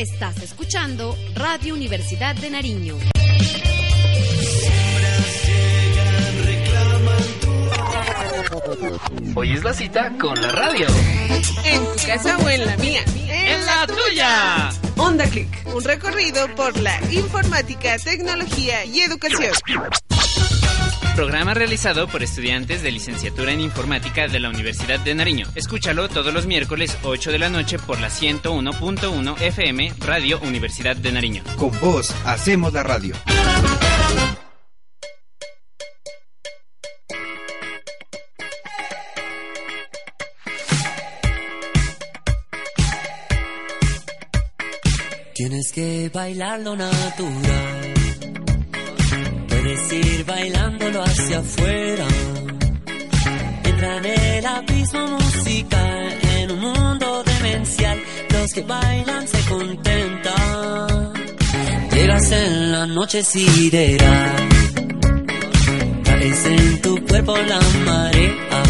Estás escuchando Radio Universidad de Nariño. Hoy es la cita con la radio. En tu casa o en la mía. ¡En la tuya! Onda Click, un recorrido por la informática, tecnología y educación. Programa realizado por estudiantes de licenciatura en informática de la Universidad de Nariño. Escúchalo todos los miércoles 8 de la noche por la 101.1 FM Radio Universidad de Nariño. Con vos hacemos la radio. Tienes que bailarlo natural. Ir bailándolo hacia afuera. Entra en el abismo musical, en un mundo demencial. Los que bailan se contentan. Llegas en la noche sideral. Caes en tu cuerpo la marea.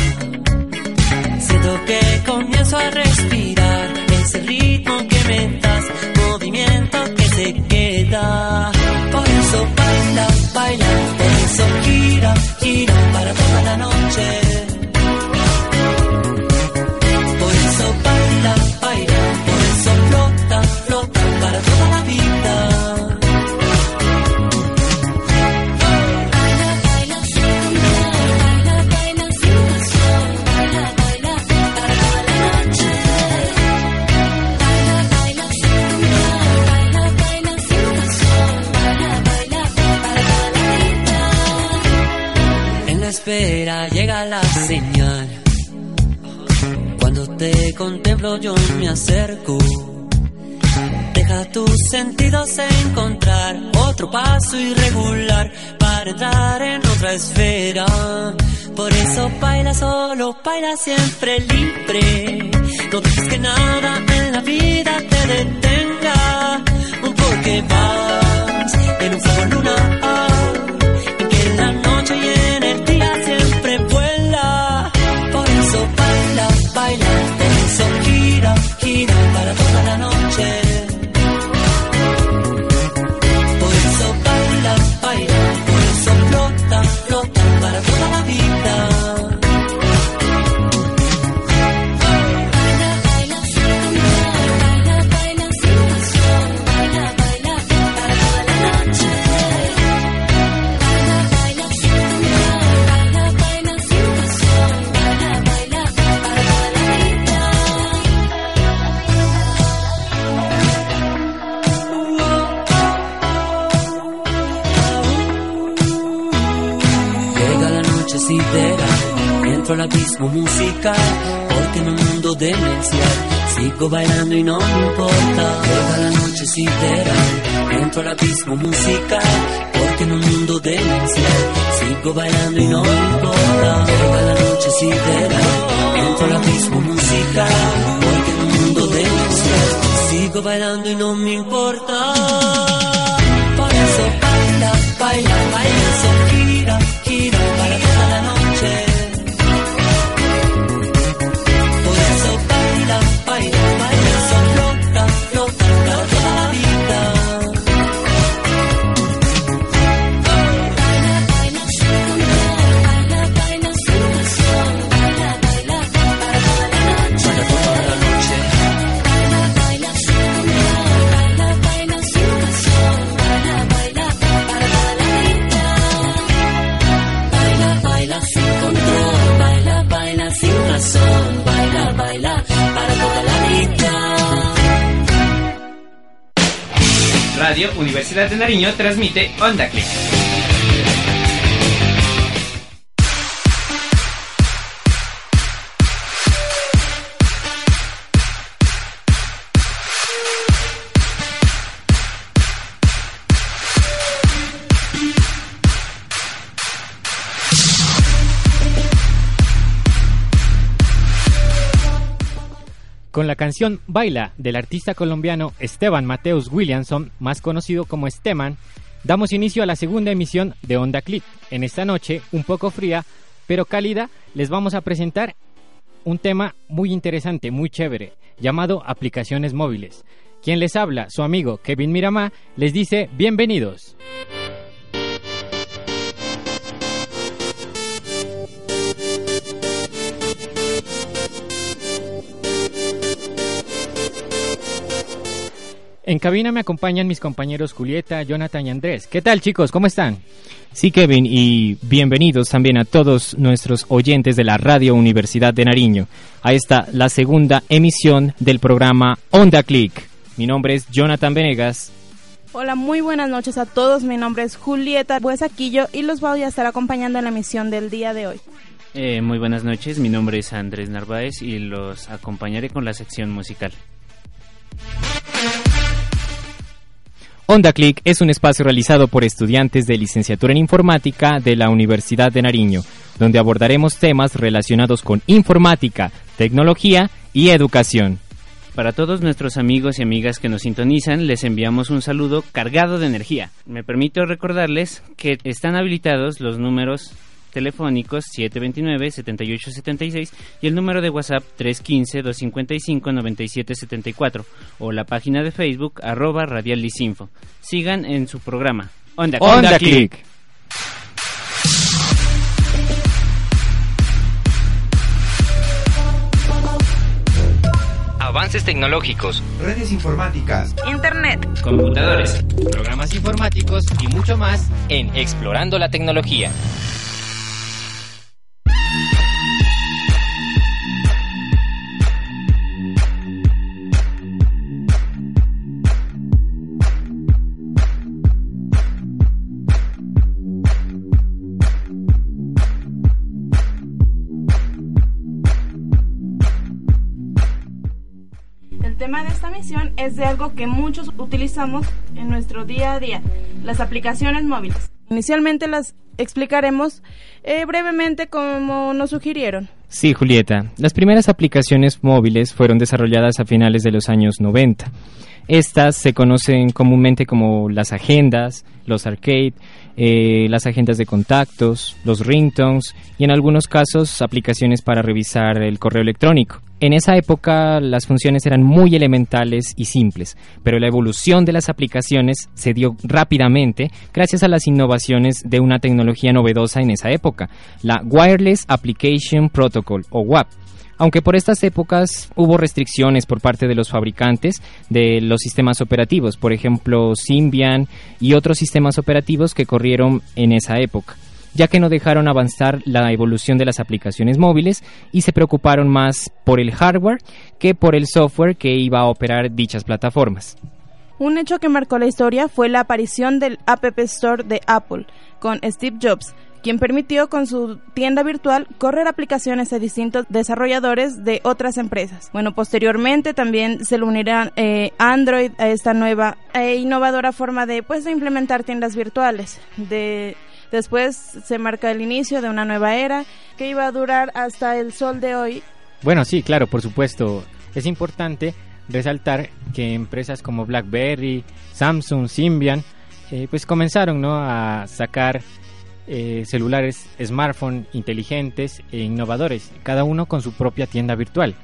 Siento que comienzo a respirar ese ritmo que me das, movimiento que se queda. Por eso baila, baila, por eso gira, gira para toda la noche. Espera llega la señal. Cuando te contemplo yo me acerco. Deja tus sentidos encontrar otro paso irregular para entrar en otra esfera. Por eso baila solo, baila siempre libre. No dejes que nada en la vida te detenga. Porque vas en un fuego lunar. Gira, gira para toda entro al abismo musical, porque en un mundo demencial sigo bailando y no me importa. Llega la noche sideral, entro al abismo musical, porque en un mundo demencial sigo bailando y no me importa. Llega la noche sideral, entro al abismo musical, porque en un mundo demencial sigo bailando y no me importa. Por eso baila, baila, Universidad de Nariño transmite Onda Click. Canción Baila del artista colombiano Esteban Mateus Williamson, más conocido como Esteban, damos inicio a la segunda emisión de Onda Click. En esta noche, un poco fría, pero cálida, les vamos a presentar un tema muy interesante, muy chévere, llamado aplicaciones móviles. Quien les habla, su amigo Kevin Miramá, les dice bienvenidos. En cabina me acompañan mis compañeros Julieta, Jonathan y Andrés. ¿Qué tal chicos? ¿Cómo están? Sí, Kevin, y bienvenidos también a todos nuestros oyentes de la Radio Universidad de Nariño. A esta, la segunda emisión del programa Onda Click. Mi nombre es Jonathan Venegas. Hola, muy buenas noches a todos. Mi nombre es Julieta Buesaquillo y los voy a estar acompañando en la emisión del día de hoy. Eh, muy buenas noches, mi nombre es Andrés Narváez y los acompañaré con la sección musical. Onda Click es un espacio realizado por estudiantes de licenciatura en informática de la Universidad de Nariño, donde abordaremos temas relacionados con informática, tecnología y educación. Para todos nuestros amigos y amigas que nos sintonizan, les enviamos un saludo cargado de energía. Me permito recordarles que están habilitados los números telefónicos 729-7876 y el número de WhatsApp 315-255-9774 o la página de Facebook arroba Radial Lisinfo. Sigan en su programa. Onda, Onda Click. Avances tecnológicos. Redes informáticas. Internet. Computadores. Programas informáticos y mucho más En Explorando la Tecnología. Misión es de algo que muchos utilizamos en nuestro día a día, las aplicaciones móviles. Inicialmente las explicaremos eh, brevemente como nos sugirieron. Sí, Julieta. Las primeras aplicaciones móviles fueron desarrolladas a finales de los años 90. Estas se conocen comúnmente como las agendas, los arcade, eh, las agendas de contactos, los ringtones y en algunos casos aplicaciones para revisar el correo electrónico. En esa época las funciones eran muy elementales y simples, pero la evolución de las aplicaciones se dio rápidamente gracias a las innovaciones de una tecnología novedosa en esa época, la Wireless Application Protocol o WAP. Aunque por estas épocas hubo restricciones por parte de los fabricantes de los sistemas operativos, por ejemplo Symbian y otros sistemas operativos que corrieron en esa época ya que no dejaron avanzar la evolución de las aplicaciones móviles y se preocuparon más por el hardware que por el software que iba a operar dichas plataformas. Un hecho que marcó la historia fue la aparición del App Store de Apple con Steve Jobs, quien permitió con su tienda virtual correr aplicaciones a distintos desarrolladores de otras empresas. Bueno, posteriormente también se le unirá eh, Android a esta nueva e innovadora forma de, pues, de implementar tiendas virtuales. De, después se marca el inicio de una nueva era que iba a durar hasta el sol de hoy. Bueno, sí, claro, por supuesto. Es importante resaltar que empresas como BlackBerry, Samsung, Symbian, eh, pues comenzaron ¿no? a sacar eh, celulares, smartphones inteligentes e innovadores, cada uno con su propia tienda virtual.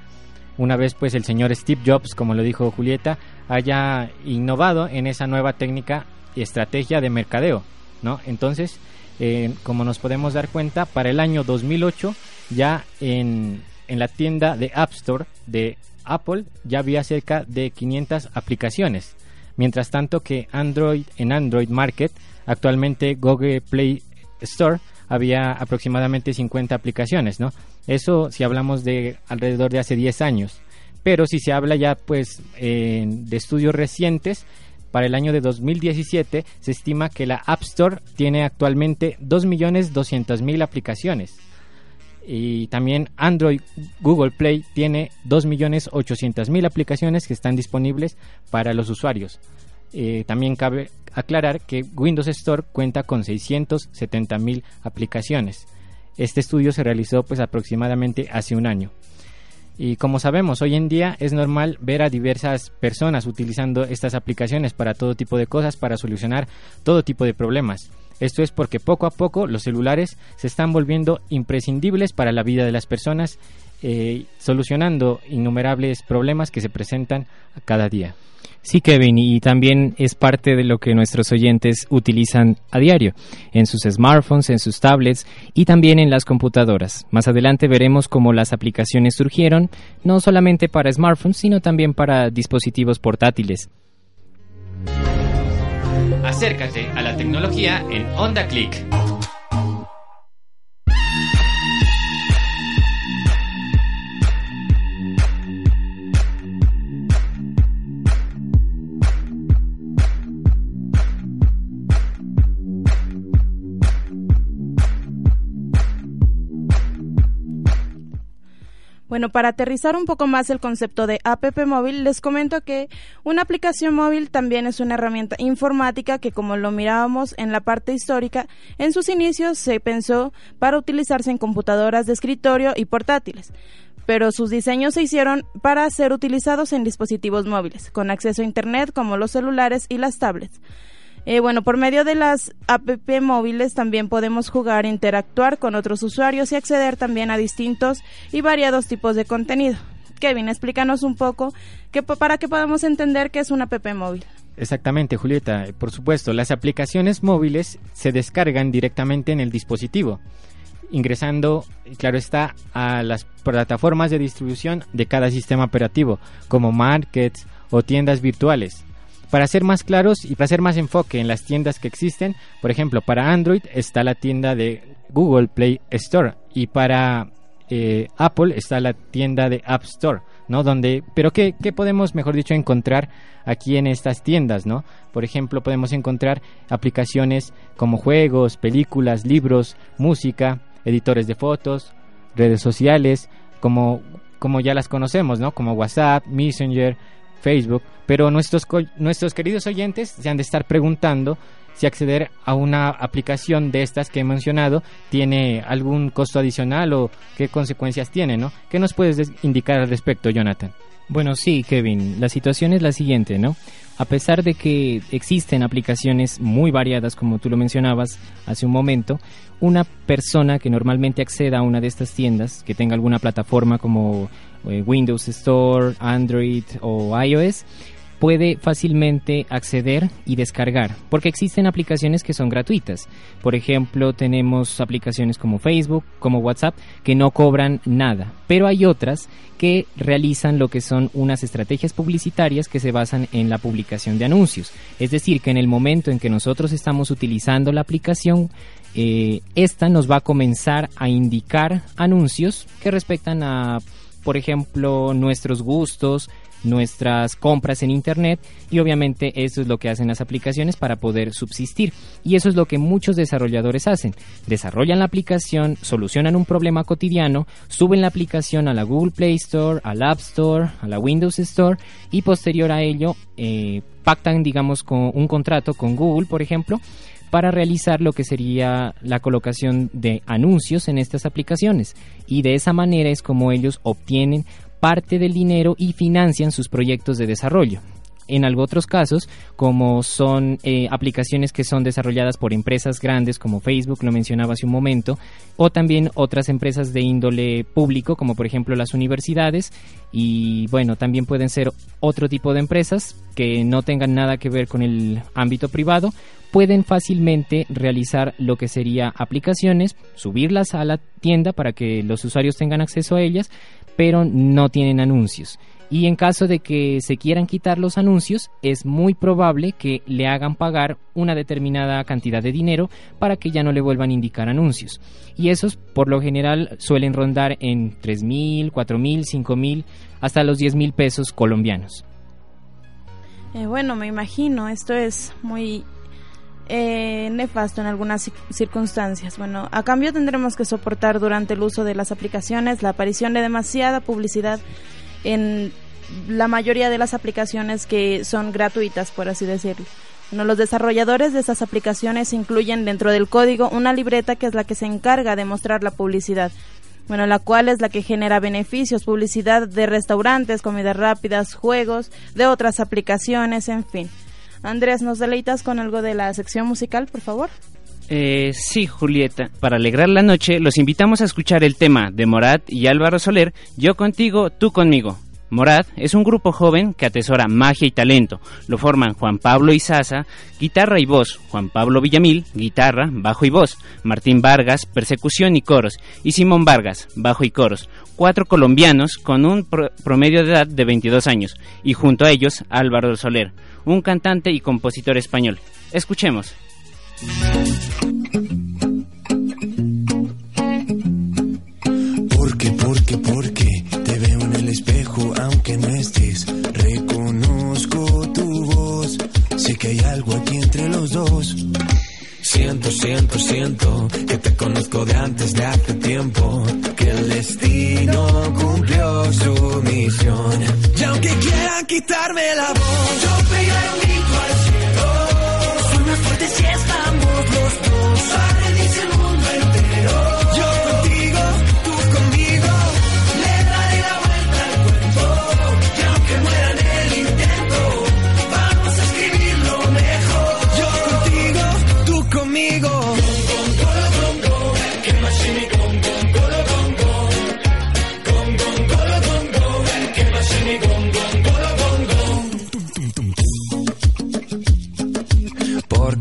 Una vez pues el señor Steve Jobs, como lo dijo Julieta, haya innovado en esa nueva técnica y estrategia de mercadeo, ¿no? Entonces, eh, como nos podemos dar cuenta, para el año 2008 ya en, en la tienda de App Store de Apple ya había cerca de 500 aplicaciones. Mientras tanto que Android en Android Market, actualmente Google Play Store había aproximadamente 50 aplicaciones, ¿no? Eso si hablamos de alrededor de hace 10 años. Pero si se habla ya pues de estudios recientes, para el año de 2017 se estima que la App Store tiene actualmente 2.200.000 aplicaciones. Y también Android Google Play tiene 2.800.000 aplicaciones que están disponibles para los usuarios. Eh, también cabe aclarar que Windows Store cuenta con 670.000 aplicaciones. Este estudio se realizó pues aproximadamente hace un año. Y como sabemos, hoy en día es normal ver a diversas personas utilizando estas aplicaciones para todo tipo de cosas, para solucionar todo tipo de problemas. Esto es porque poco a poco los celulares se están volviendo imprescindibles para la vida de las personas, eh, solucionando innumerables problemas que se presentan cada día. Sí, Kevin, y también es parte de lo que nuestros oyentes utilizan a diario, en sus smartphones, en sus tablets y también en las computadoras. Más adelante veremos cómo las aplicaciones surgieron, no solamente para smartphones, sino también para dispositivos portátiles. Acércate a la tecnología en Onda Click. Bueno, para aterrizar un poco más el concepto de app móvil, les comento que una aplicación móvil también es una herramienta informática que, como lo mirábamos en la parte histórica, en sus inicios se pensó para utilizarse en computadoras de escritorio y portátiles pero sus diseños se hicieron para ser utilizados en dispositivos móviles, con acceso a Internet como los celulares y las tablets. Eh, bueno, por medio de las app móviles también podemos jugar, interactuar con otros usuarios y acceder también a distintos y variados tipos de contenido. Kevin, explícanos un poco que, para que podamos entender qué es una app móvil. Exactamente, Julieta. Por supuesto, las aplicaciones móviles se descargan directamente en el dispositivo, ingresando, claro está, a las plataformas de distribución de cada sistema operativo, como markets o tiendas virtuales. Para ser más claros y para hacer más enfoque en las tiendas que existen, por ejemplo, para Android está la tienda de Google Play Store y para eh, Apple está la tienda de App Store, ¿no? Donde, pero ¿qué, ¿qué, podemos, mejor dicho, encontrar aquí en estas tiendas, ¿no? Por ejemplo, podemos encontrar aplicaciones como juegos, películas, libros, música, editores de fotos, redes sociales, como, como ya las conocemos, ¿no? Como WhatsApp, Messenger, Facebook, pero nuestros, nuestros queridos oyentes se han de estar preguntando si acceder a una aplicación de estas que he mencionado tiene algún costo adicional o qué consecuencias tiene, ¿no? ¿Qué nos puedes indicar al respecto, Jonathan? Bueno, sí, Kevin, la situación es la siguiente, ¿no? A pesar de que existen aplicaciones muy variadas, como tú lo mencionabas hace un momento, una persona que normalmente acceda a una de estas tiendas, que tenga alguna plataforma como eh, Windows Store, Android o iOS, puede fácilmente acceder y descargar, porque existen aplicaciones que son gratuitas. Por ejemplo, tenemos aplicaciones como Facebook, como WhatsApp, que no cobran nada, pero hay otras que realizan lo que son unas estrategias publicitarias que se basan en la publicación de anuncios. Es decir, que en el momento en que nosotros estamos utilizando la aplicación, eh, esta nos va a comenzar a indicar anuncios que respectan a, por ejemplo, nuestros gustos, nuestras compras en Internet y obviamente eso es lo que hacen las aplicaciones para poder subsistir. Y eso es lo que muchos desarrolladores hacen. Desarrollan la aplicación, solucionan un problema cotidiano, suben la aplicación a la Google Play Store, al App Store, a la Windows Store y posterior a ello eh, pactan digamos con un contrato con Google por ejemplo para realizar lo que sería la colocación de anuncios en estas aplicaciones y de esa manera es como ellos obtienen parte del dinero y financian sus proyectos de desarrollo. En algunos otros casos, como son eh, aplicaciones que son desarrolladas por empresas grandes como Facebook, lo mencionaba hace un momento, o también otras empresas de índole público, como por ejemplo las universidades, y bueno, también pueden ser otro tipo de empresas que no tengan nada que ver con el ámbito privado, pueden fácilmente realizar lo que sería aplicaciones, subirlas a la tienda para que los usuarios tengan acceso a ellas, pero no tienen anuncios. Y en caso de que se quieran quitar los anuncios, es muy probable que le hagan pagar una determinada cantidad de dinero para que ya no le vuelvan a indicar anuncios. Y esos por lo general suelen rondar en 3 mil, 4 mil, 5 mil, hasta los 10 mil pesos colombianos. Eh, bueno, me imagino, esto es muy eh, nefasto en algunas circunstancias. Bueno, a cambio tendremos que soportar durante el uso de las aplicaciones la aparición de demasiada publicidad en la mayoría de las aplicaciones que son gratuitas, por así decirlo. Los desarrolladores de esas aplicaciones incluyen dentro del código una libreta que es la que se encarga de mostrar la publicidad. Bueno, la cual es la que genera beneficios, publicidad de restaurantes, comidas rápidas, juegos, de otras aplicaciones, en fin. Andrés, ¿nos deleitas con algo de la sección musical, por favor? Eh, sí, Julieta. Para alegrar la noche, los invitamos a escuchar el tema de Morat y Álvaro Soler, Yo contigo, tú conmigo. Morad es un grupo joven que atesora magia y talento. Lo forman Juan Pablo Izaza, guitarra y voz, Juan Pablo Villamil, guitarra, bajo y voz, Martín Vargas, persecución y coros, y Simón Vargas, bajo y coros. Cuatro colombianos con un pro- promedio de edad de 22 años, y junto a ellos Álvaro Soler, un cantante y compositor español. Escuchemos. Porque, porque, porque te veo en el espejo aunque no estés. Reconozco tu voz, sé que hay algo aquí entre los dos. Siento, siento, siento que te conozco de antes de hace tiempo. Que el destino cumplió su misión. Y aunque quieran quitarme la voz, yo pegaré un grito al cielo. Más fuerte si estamos los dos.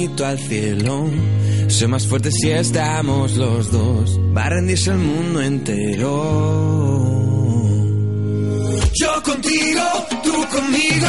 al cielo. Soy más fuerte si estamos los dos. Va a rendirse el mundo entero. Yo contigo, tú conmigo.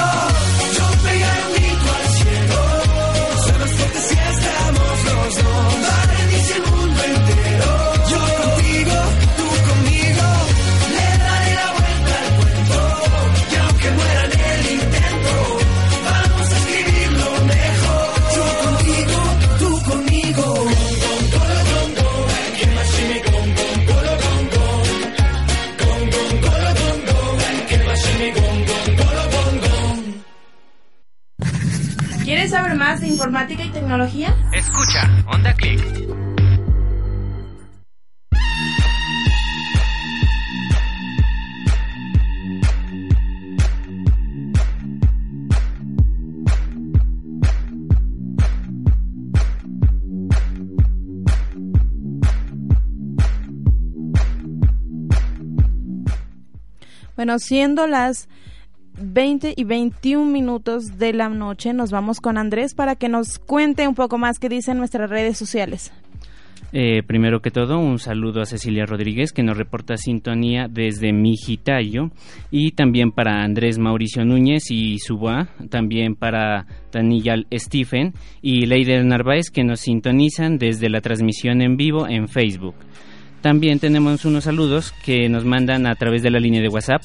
Informática y tecnología? Escucha, Onda Click. Bueno, siendo las 20 y 21 minutos de la noche, nos vamos con Andrés para que nos cuente un poco más qué dicen nuestras redes sociales. Eh, primero que todo, un saludo a Cecilia Rodríguez que nos reporta sintonía desde Mijitayo y también para Andrés Mauricio Núñez y Suba, también para Tanillal Stephen y Leider Narváez que nos sintonizan desde la transmisión en vivo en Facebook. También tenemos unos saludos que nos mandan a través de la línea de WhatsApp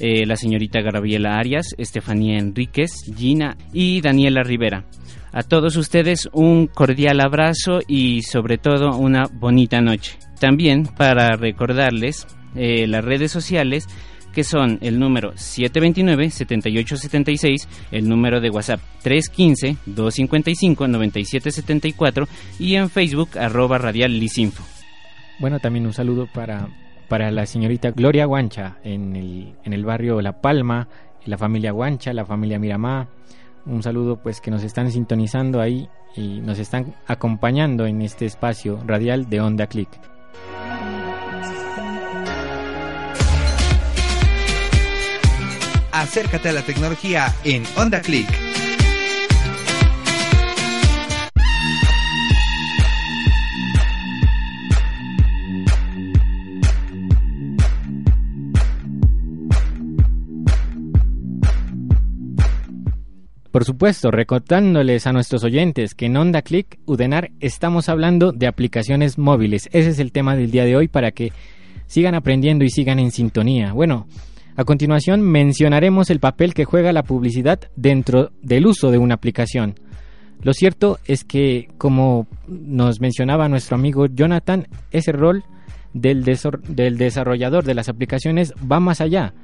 eh, la señorita Gabriela Arias, Estefanía Enríquez, Gina y Daniela Rivera. A todos ustedes un cordial abrazo y sobre todo una bonita noche. También para recordarles eh, las redes sociales que son el número 729-7876, el número de WhatsApp 315-255-9774 y en Facebook arroba radial lisinfo. Bueno, también un saludo para, para la señorita Gloria Guancha en el, en el barrio La Palma, la familia Guancha, la familia Miramá. Un saludo pues que nos están sintonizando ahí y nos están acompañando en este espacio radial de Onda Click. Acércate a la tecnología en Onda Click. Por supuesto, recordándoles a nuestros oyentes que en Onda Click Udenar estamos hablando de aplicaciones móviles. Ese es el tema del día de hoy para que sigan aprendiendo y sigan en sintonía. Bueno, a continuación mencionaremos el papel que juega la publicidad dentro del uso de una aplicación. Lo cierto es que, como nos mencionaba nuestro amigo Jonathan, ese rol del, del desarrollador de las aplicaciones va más allá,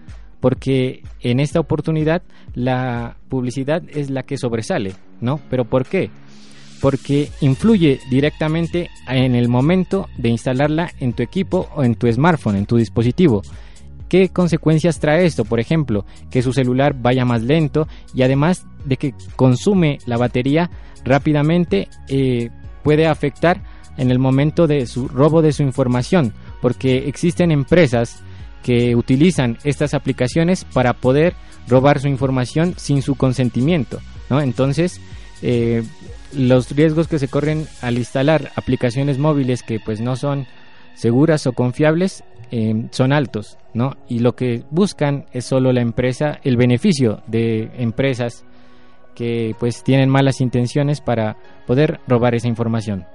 porque en esta oportunidad la publicidad es la que sobresale, ¿no? ¿Pero por qué? Porque influye directamente en el momento de instalarla en tu equipo o en tu smartphone, en tu dispositivo. ¿Qué consecuencias trae esto? Por ejemplo, que su celular vaya más lento y además de que consume la batería rápidamente, eh, puede afectar en el momento de su robo de su información, porque existen empresas que utilizan estas aplicaciones para poder robar su información sin su consentimiento, ¿no? Entonces, eh, los riesgos que se corren al instalar aplicaciones móviles que pues no son seguras o confiables eh, son altos, ¿no? Y lo que buscan es solo la empresa, el beneficio de empresas que pues tienen malas intenciones para poder robar esa información.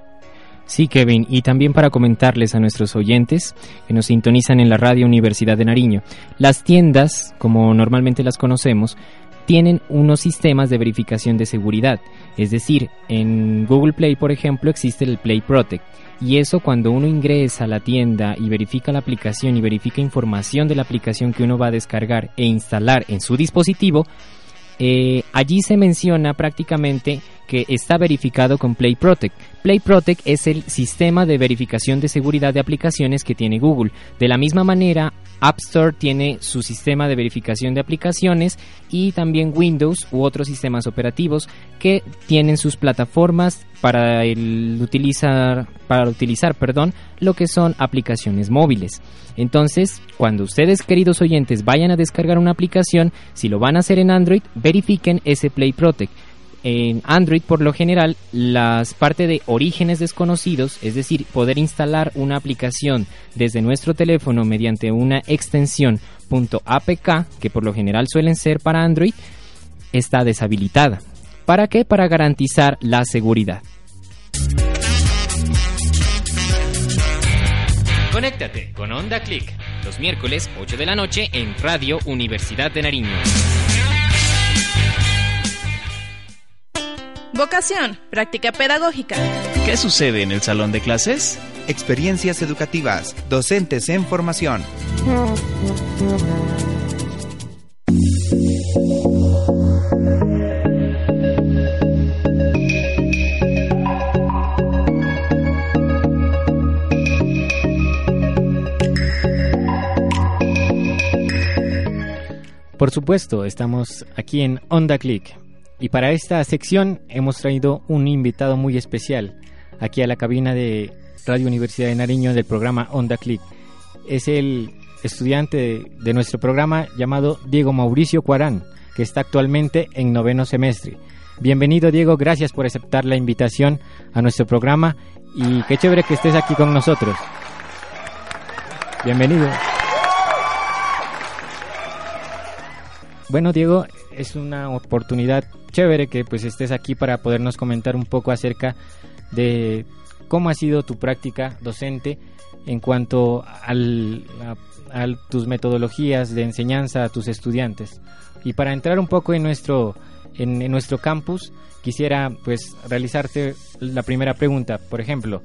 Sí, Kevin, y también para comentarles a nuestros oyentes que nos sintonizan en la radio Universidad de Nariño, las tiendas, como normalmente las conocemos, tienen unos sistemas de verificación de seguridad. Es decir, en Google Play, por ejemplo, existe el Play Protect. Y eso cuando uno ingresa a la tienda y verifica la aplicación y verifica información de la aplicación que uno va a descargar e instalar en su dispositivo, eh, allí se menciona prácticamente que está verificado con Play Protect. Play Protect es el sistema de verificación de seguridad de aplicaciones que tiene Google. De la misma manera, App Store tiene su sistema de verificación de aplicaciones y también Windows u otros sistemas operativos que tienen sus plataformas para utilizar para utilizar, perdón, lo que son aplicaciones móviles. Entonces, cuando ustedes queridos oyentes vayan a descargar una aplicación, si lo van a hacer en Android, verifiquen ese Play Protect en Android por lo general las parte de orígenes desconocidos, es decir, poder instalar una aplicación desde nuestro teléfono mediante una extensión .apk, que por lo general suelen ser para Android, está deshabilitada. ¿Para qué? Para garantizar la seguridad. Conéctate con Onda Click los miércoles 8 de la noche en Radio Universidad de Nariño. Vocación, práctica pedagógica. ¿Qué sucede en el salón de clases? Experiencias educativas, docentes en formación. Por supuesto, estamos aquí en Onda Click y para esta sección hemos traído un invitado muy especial aquí a la cabina de Radio Universidad de Nariño del programa Onda Click. Es el estudiante de, nuestro programa llamado Diego Mauricio Cuarán, que está actualmente en noveno semestre. Bienvenido Diego, gracias por aceptar la invitación a nuestro programa y qué chévere que estés aquí con nosotros. Bienvenido. Bueno, Diego, es una oportunidad chévere que pues estés aquí para podernos comentar un poco acerca de cómo ha sido tu práctica docente en cuanto al, a, tus metodologías de enseñanza a tus estudiantes. Y para entrar un poco en nuestro en nuestro campus, quisiera pues realizarte la primera pregunta. Por ejemplo,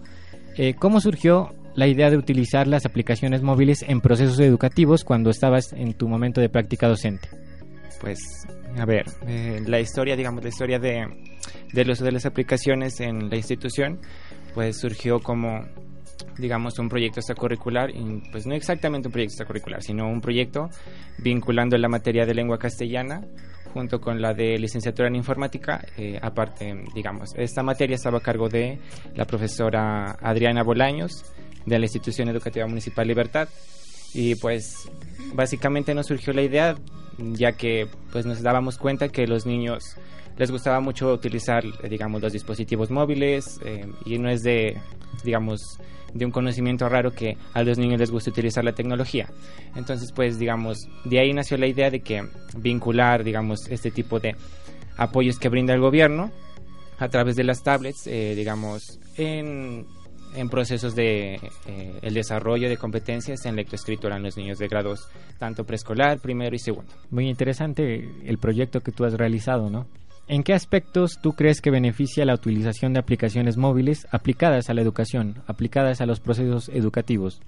eh, ¿cómo surgió la idea de utilizar las aplicaciones móviles en procesos educativos cuando estabas en tu momento de práctica docente? Pues, a ver, eh, la historia, digamos, la historia de, del uso de las aplicaciones en la institución, pues surgió como, digamos, un proyecto extracurricular, y pues no exactamente un proyecto extracurricular, sino un proyecto vinculando la materia de lengua castellana junto con la de licenciatura en informática. Eh, aparte, digamos, esta materia estaba a cargo de la profesora Adriana Bolaños de la Institución Educativa Municipal Libertad. Y pues básicamente nos surgió la idea ya que pues nos dábamos cuenta que los niños les gustaba mucho utilizar, digamos, los dispositivos móviles eh, y no es de, digamos, de un conocimiento raro que a los niños les gusta utilizar la tecnología. Entonces, pues, digamos, de ahí nació la idea de que vincular, digamos, este tipo de apoyos que brinda el gobierno a través de las tablets, eh, digamos, en, en procesos de eh, el desarrollo de competencias en lectoescritura en los niños de grados tanto preescolar, primero y segundo. Muy interesante el proyecto que tú has realizado, ¿no? ¿En qué aspectos tú crees que beneficia la utilización de aplicaciones móviles aplicadas a la educación, aplicadas a los procesos educativos?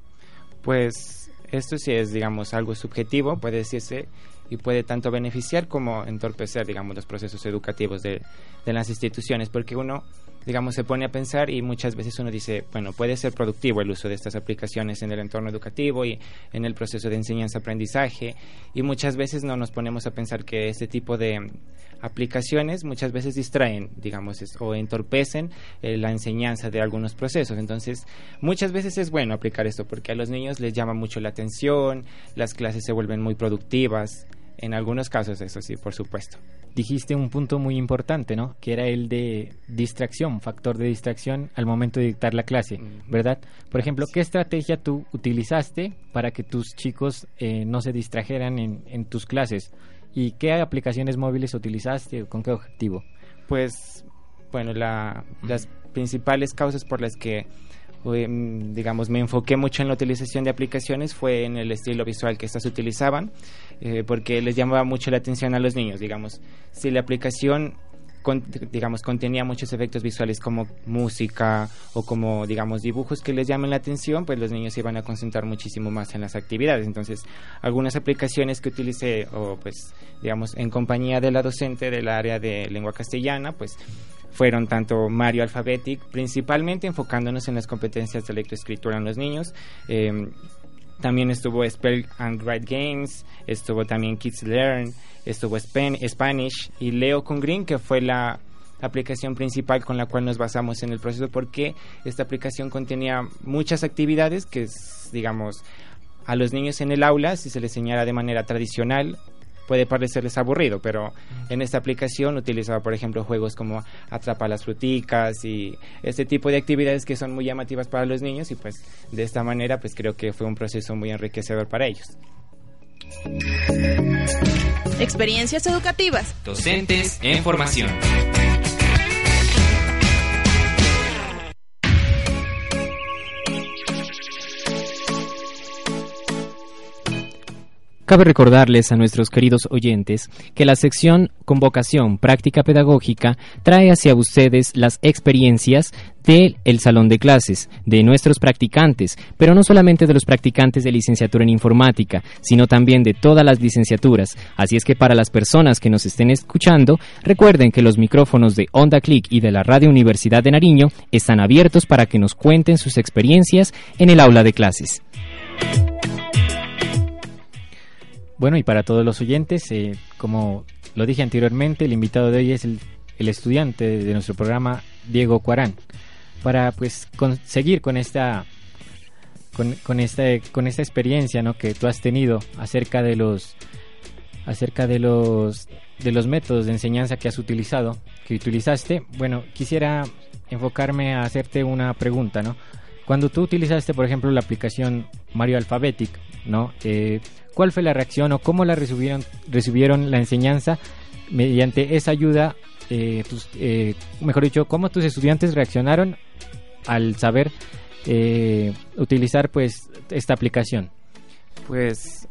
Pues esto sí es, digamos, algo subjetivo, puede decirse, y puede tanto beneficiar como entorpecer, digamos, los procesos educativos de, de las instituciones, porque uno, digamos, se pone a pensar y muchas veces uno dice, bueno, puede ser productivo el uso de estas aplicaciones en el entorno educativo y en el proceso de enseñanza-aprendizaje, y muchas veces no nos ponemos a pensar que este tipo de aplicaciones muchas veces distraen, digamos, o entorpecen eh, la enseñanza de algunos procesos. Entonces, muchas veces es bueno aplicar esto porque a los niños les llama mucho la atención, las clases se vuelven muy productivas. En algunos casos, eso sí, por supuesto. Dijiste un punto muy importante, ¿no? Que era el de distracción, factor de distracción al momento de dictar la clase, ¿verdad? Por ejemplo, ¿qué estrategia tú utilizaste para que tus chicos eh, no se distrajeran en, en tus clases? ¿Y qué aplicaciones móviles utilizaste? ¿Con qué objetivo? Pues, bueno, la- las principales causas por las que, eh, digamos, me enfoqué mucho en la utilización de aplicaciones fue en el estilo visual que estas utilizaban, eh, porque les llamaba mucho la atención a los niños, digamos. Si la aplicación, con- digamos, contenía muchos efectos visuales como música o como, digamos, dibujos que les llamen la atención, pues los niños se iban a concentrar muchísimo más en las actividades. Entonces, algunas aplicaciones que utilicé, o pues, digamos, en compañía de la docente del área de lengua castellana, pues fueron tanto Mario Alphabetic, principalmente enfocándonos en las competencias de lectoescritura en los niños. eh, también estuvo Spell and Write Games, estuvo también Kids Learn, estuvo Span- Spanish y Leo con Green, que fue la aplicación principal con la cual nos basamos en el proceso porque esta aplicación contenía muchas actividades que, digamos, a los niños en el aula, si se les enseñara de manera tradicional, puede parecerles aburrido, pero en esta aplicación utilizaba, por ejemplo, juegos como Atrapa las fruticas y este tipo de actividades que son muy llamativas para los niños y pues de esta manera pues creo que fue un proceso muy enriquecedor para ellos. Experiencias educativas. Docentes en formación. Cabe recordarles a nuestros queridos oyentes que la sección Convocación Práctica Pedagógica trae hacia ustedes las experiencias del el salón de clases, de nuestros practicantes, pero no solamente de los practicantes de licenciatura en informática, sino también de todas las licenciaturas. Así es que para las personas que nos estén escuchando, recuerden que los micrófonos de Onda Click y de la Radio Universidad de Nariño están abiertos para que nos cuenten sus experiencias en el aula de clases. Bueno, y para todos los oyentes, eh, como lo dije anteriormente, el invitado de hoy es el, estudiante de nuestro programa, Diego Cuarán, para pues con- seguir con esta con, con esta con esta experiencia ¿no? que tú has tenido acerca de los acerca de los de los métodos de enseñanza que has utilizado, que utilizaste. Bueno, quisiera enfocarme a hacerte una pregunta, ¿no? Cuando tú utilizaste, por ejemplo, la aplicación Mario Alphabetic, ¿no? Eh, ¿Cuál fue la reacción o cómo la recibieron, recibieron la enseñanza mediante esa ayuda? eh, eh, mejor dicho, ¿cómo tus estudiantes reaccionaron al saber utilizar pues esta aplicación? Pues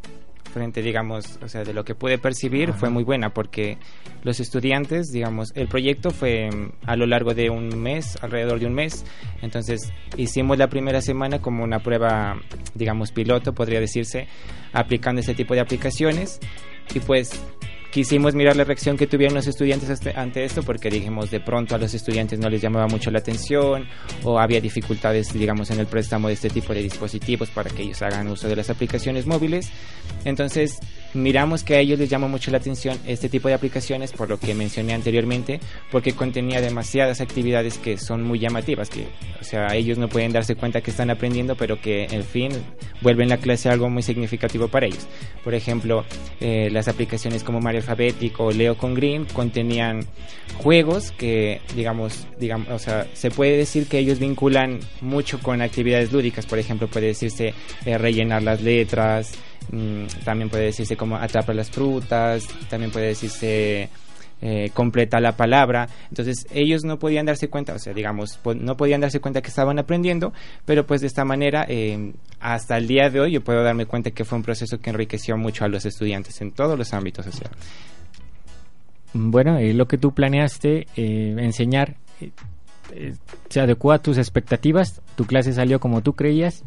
frente, digamos, o sea, de lo que pude percibir Ajá. fue muy buena porque los estudiantes, digamos, el proyecto fue mm, a lo largo de un mes, alrededor de un mes, entonces hicimos la primera semana como una prueba, digamos, piloto, podría decirse, aplicando ese tipo de aplicaciones y pues quisimos mirar la reacción que tuvieron los estudiantes ante esto porque dijimos de pronto a los estudiantes no les llamaba mucho la atención o había dificultades digamos en el préstamo de este tipo de dispositivos para que ellos hagan uso de las aplicaciones móviles entonces miramos que a ellos les llama mucho la atención este tipo de aplicaciones, por lo que mencioné anteriormente, porque contenía demasiadas actividades que son muy llamativas, que, o sea, ellos no pueden darse cuenta que están aprendiendo, pero que, en fin, vuelven la clase algo muy significativo para ellos. Por ejemplo, eh, las aplicaciones como Mario Alphabetic o Leo con Green contenían juegos que, digamos, digamos, o sea, se puede decir que ellos vinculan mucho con actividades lúdicas, por ejemplo, puede decirse eh, rellenar las letras, mm, también puede decirse como atrapar las frutas, también puede decirse eh, completa la palabra. Entonces ellos no podían darse cuenta, o sea, digamos, po- no podían darse cuenta que estaban aprendiendo, pero pues de esta manera, eh, hasta el día de hoy yo puedo darme cuenta que fue un proceso que enriqueció mucho a los estudiantes en todos los ámbitos sociales. Bueno, eh, lo que tú planeaste eh, enseñar se adecuó a tus expectativas, tu clase salió como tú creías.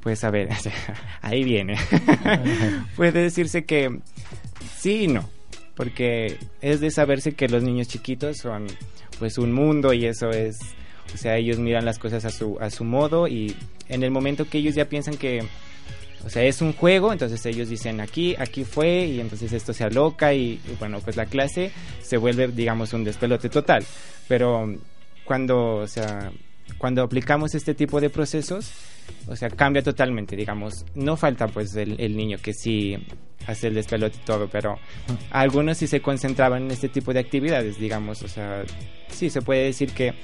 Pues a ver, ahí viene. Puede decirse que sí y no, porque es de saberse que los niños chiquitos son pues un mundo y eso es, o sea, ellos miran las cosas a su, a su modo y en el momento que ellos ya piensan que, o sea, es un juego, entonces ellos dicen aquí, aquí fue y entonces esto se aloca y, y bueno, pues la clase se vuelve, digamos, un despelote total. Pero cuando, o sea, cuando aplicamos este tipo de procesos, o sea, cambia totalmente, digamos. No falta pues el, el niño que sí hace el despelote y todo, pero algunos sí se concentraban en este tipo de actividades, digamos. O sea, sí se puede decir que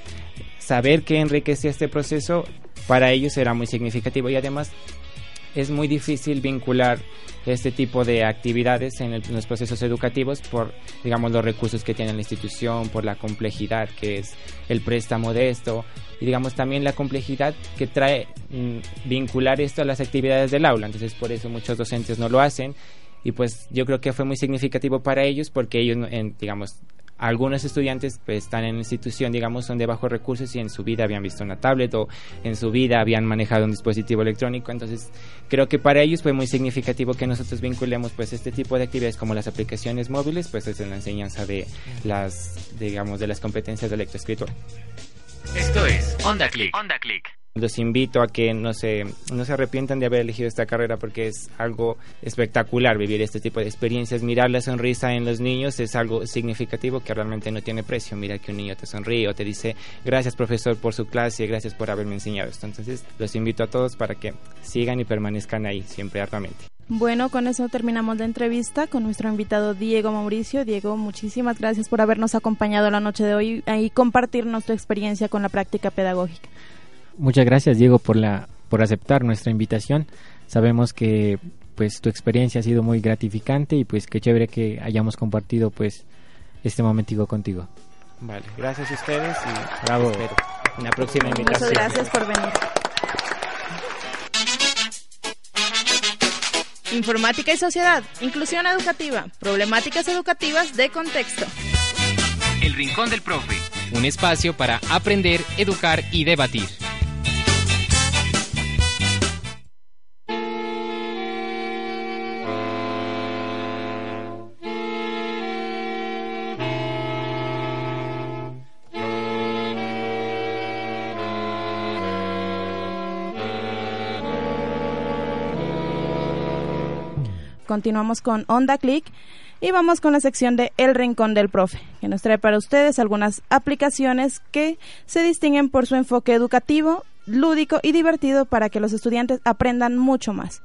saber que enriquecía este proceso para ellos era muy significativo y además es muy difícil vincular este tipo de actividades en, el- en los procesos educativos por, digamos, los recursos que tiene la institución, por la complejidad que es el préstamo de esto y, digamos, también la complejidad que trae mm, vincular esto a las actividades del aula. Entonces, por eso muchos docentes no lo hacen y pues yo creo que fue muy significativo para ellos porque ellos, en, digamos, algunos estudiantes pues, están en la institución, digamos, son de bajos recursos y en su vida habían visto una tablet o en su vida habían manejado un dispositivo electrónico. Entonces, creo que para ellos fue muy significativo que nosotros vinculemos pues este tipo de actividades como las aplicaciones móviles, pues es en la enseñanza de las, digamos, de las competencias de lectoescritura. Esto es Onda Click. Onda Click. Los invito a que no se, no se arrepientan de haber elegido esta carrera porque es algo espectacular vivir este tipo de experiencias. Mirar la sonrisa en los niños es algo significativo que realmente no tiene precio. Mira que un niño te sonríe o te dice gracias profesor por su clase, gracias por haberme enseñado esto. Entonces los invito a todos para que sigan y permanezcan ahí siempre arduamente. Bueno, con eso terminamos la entrevista con nuestro invitado Diego Mauricio. Diego, muchísimas gracias por habernos acompañado la noche de hoy y compartirnos tu experiencia con la práctica pedagógica. Muchas gracias Diego por la por aceptar nuestra invitación. Sabemos que pues tu experiencia ha sido muy gratificante y pues qué chévere que hayamos compartido pues este momentico contigo. Vale, gracias a ustedes y Bravo. espero una próxima invitación. Muchas gracias por venir. Informática y sociedad, inclusión educativa, problemáticas educativas de contexto. El Rincón del Profe. Un espacio para aprender, educar y debatir. Continuamos con Onda Click y vamos con la sección de El Rincón del Profe, que nos trae para ustedes algunas aplicaciones que se distinguen por su enfoque educativo, lúdico y divertido para que los estudiantes aprendan mucho más.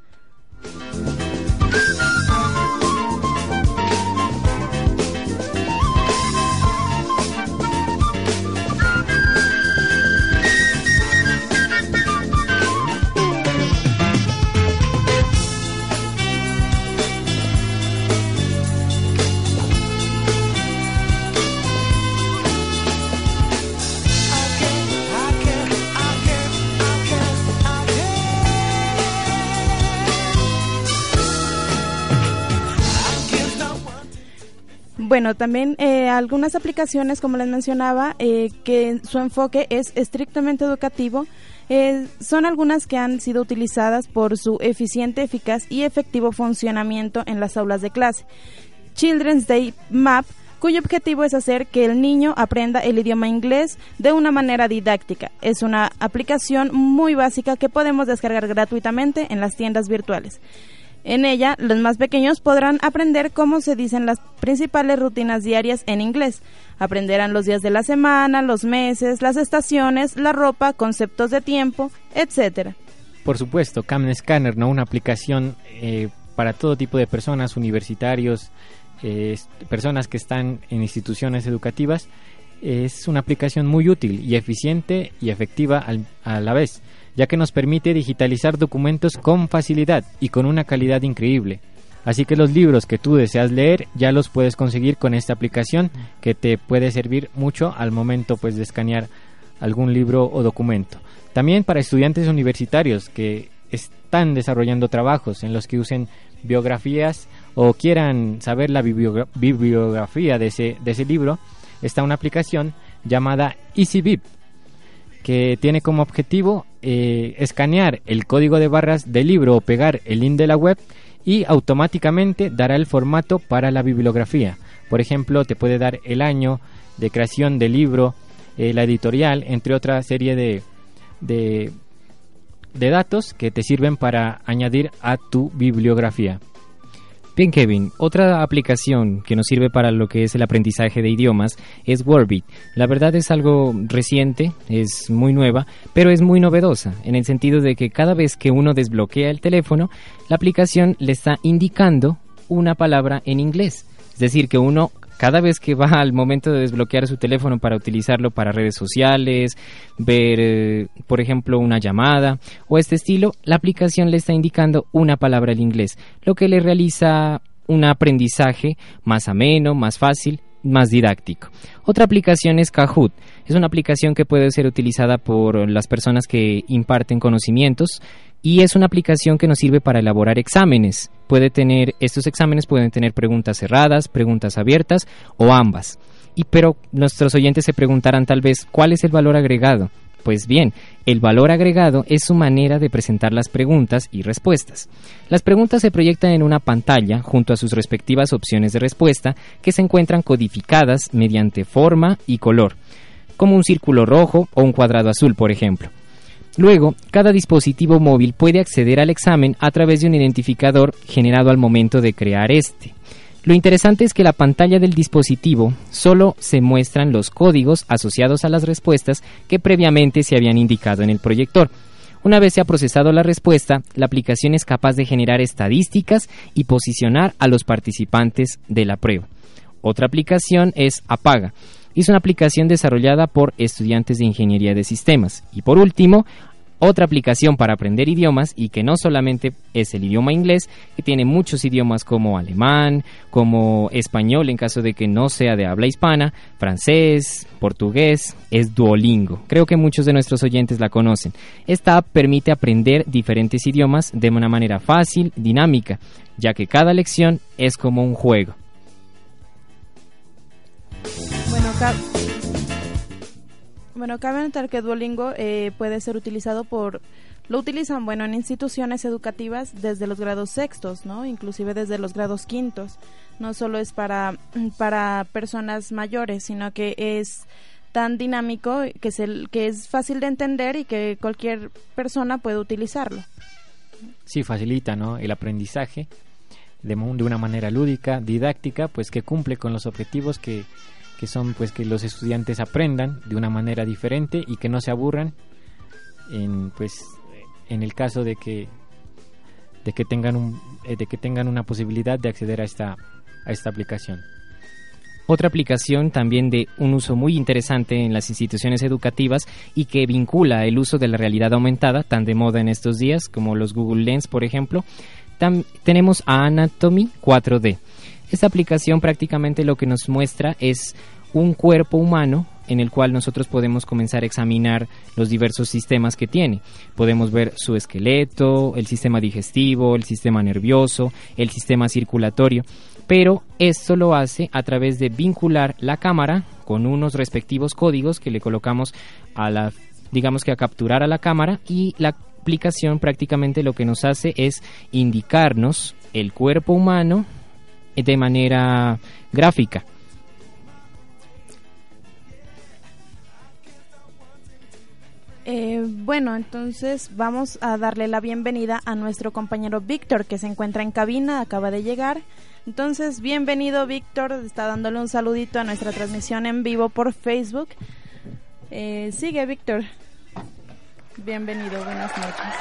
Bueno, también eh, algunas aplicaciones, como les mencionaba, eh, que su enfoque es estrictamente educativo, eh, son algunas que han sido utilizadas por su eficiente, eficaz y efectivo funcionamiento en las aulas de clase. Children's Day Map, cuyo objetivo es hacer que el niño aprenda el idioma inglés de una manera didáctica. Es una aplicación muy básica que podemos descargar gratuitamente en las tiendas virtuales. En ella, los más pequeños podrán aprender cómo se dicen las principales rutinas diarias en inglés. Aprenderán los días de la semana, los meses, las estaciones, la ropa, conceptos de tiempo, etcétera. Por supuesto, Camen Scanner, ¿no? Una aplicación eh, para todo tipo de personas, universitarios, eh, personas que están en instituciones educativas. Es una aplicación muy útil y eficiente y efectiva al- a la vez, ya que nos permite digitalizar documentos con facilidad y con una calidad increíble. Así que los libros que tú deseas leer ya los puedes conseguir con esta aplicación que te puede servir mucho al momento pues de escanear algún libro o documento. También para estudiantes universitarios que están desarrollando trabajos en los que usen biografías o quieran saber la bibliogra- bibliografía de ese, de ese libro, está una aplicación llamada EasyBib que tiene como objetivo eh, escanear el código de barras del libro o pegar el link de la web y automáticamente dará el formato para la bibliografía. Por ejemplo, te puede dar el año de creación del libro, eh, la editorial, entre otra serie de, de, de datos que te sirven para añadir a tu bibliografía. Bien, Kevin, otra aplicación que nos sirve para lo que es el aprendizaje de idiomas es Wordbeat. La verdad es algo reciente, es muy nueva, pero es muy novedosa, en el sentido de que cada vez que uno desbloquea el teléfono, la aplicación le está indicando una palabra en inglés. Es decir, que uno cada vez que va al momento de desbloquear su teléfono para utilizarlo para redes sociales, ver, eh, por ejemplo, una llamada o este estilo, la aplicación le está indicando una palabra en inglés, lo que le realiza un aprendizaje más ameno, más fácil, más didáctico. Otra aplicación es Kahoot. Es una aplicación que puede ser utilizada por las personas que imparten conocimientos y es una aplicación que nos sirve para elaborar exámenes. Puede tener estos exámenes pueden tener preguntas cerradas, preguntas abiertas o ambas. Y pero nuestros oyentes se preguntarán tal vez ¿cuál es el valor agregado? Pues bien, el valor agregado es su manera de presentar las preguntas y respuestas. Las preguntas se proyectan en una pantalla junto a sus respectivas opciones de respuesta que se encuentran codificadas mediante forma y color, como un círculo rojo o un cuadrado azul, por ejemplo. Luego, cada dispositivo móvil puede acceder al examen a través de un identificador generado al momento de crear este. Lo interesante es que la pantalla del dispositivo solo se muestran los códigos asociados a las respuestas que previamente se habían indicado en el proyector. Una vez se ha procesado la respuesta, la aplicación es capaz de generar estadísticas y posicionar a los participantes de la prueba. Otra aplicación es Apaga. Es una aplicación desarrollada por estudiantes de ingeniería de sistemas. Y por último, otra aplicación para aprender idiomas y que no solamente es el idioma inglés, que tiene muchos idiomas como alemán, como español en caso de que no sea de habla hispana, francés, portugués, es Duolingo. Creo que muchos de nuestros oyentes la conocen. Esta app permite aprender diferentes idiomas de una manera fácil, dinámica, ya que cada lección es como un juego. Bueno, bueno, cabe notar que Duolingo eh, puede ser utilizado por... Lo utilizan, bueno, en instituciones educativas desde los grados sextos, ¿no? Inclusive desde los grados quintos. No solo es para, para personas mayores, sino que es tan dinámico que es, el, que es fácil de entender y que cualquier persona puede utilizarlo. Sí, facilita ¿no? el aprendizaje de, de una manera lúdica, didáctica, pues que cumple con los objetivos que, que son pues que los estudiantes aprendan de una manera diferente y que no se aburran en pues en el caso de que de que tengan un eh, de que tengan una posibilidad de acceder a esta a esta aplicación. Otra aplicación también de un uso muy interesante en las instituciones educativas y que vincula el uso de la realidad aumentada, tan de moda en estos días como los Google Lens, por ejemplo, tenemos a Anatomy 4D. Esta aplicación prácticamente lo que nos muestra es un cuerpo humano en el cual nosotros podemos comenzar a examinar los diversos sistemas que tiene. Podemos ver su esqueleto, el sistema digestivo, el sistema nervioso, el sistema circulatorio, pero esto lo hace a través de vincular la cámara con unos respectivos códigos que le colocamos a la digamos que a capturar a la cámara y la aplicación prácticamente lo que nos hace es indicarnos el cuerpo humano de manera gráfica. Eh, bueno, entonces vamos a darle la bienvenida a nuestro compañero Víctor que se encuentra en cabina, acaba de llegar. Entonces, bienvenido Víctor, está dándole un saludito a nuestra transmisión en vivo por Facebook. Eh, sigue Víctor. Bienvenido, buenas noches.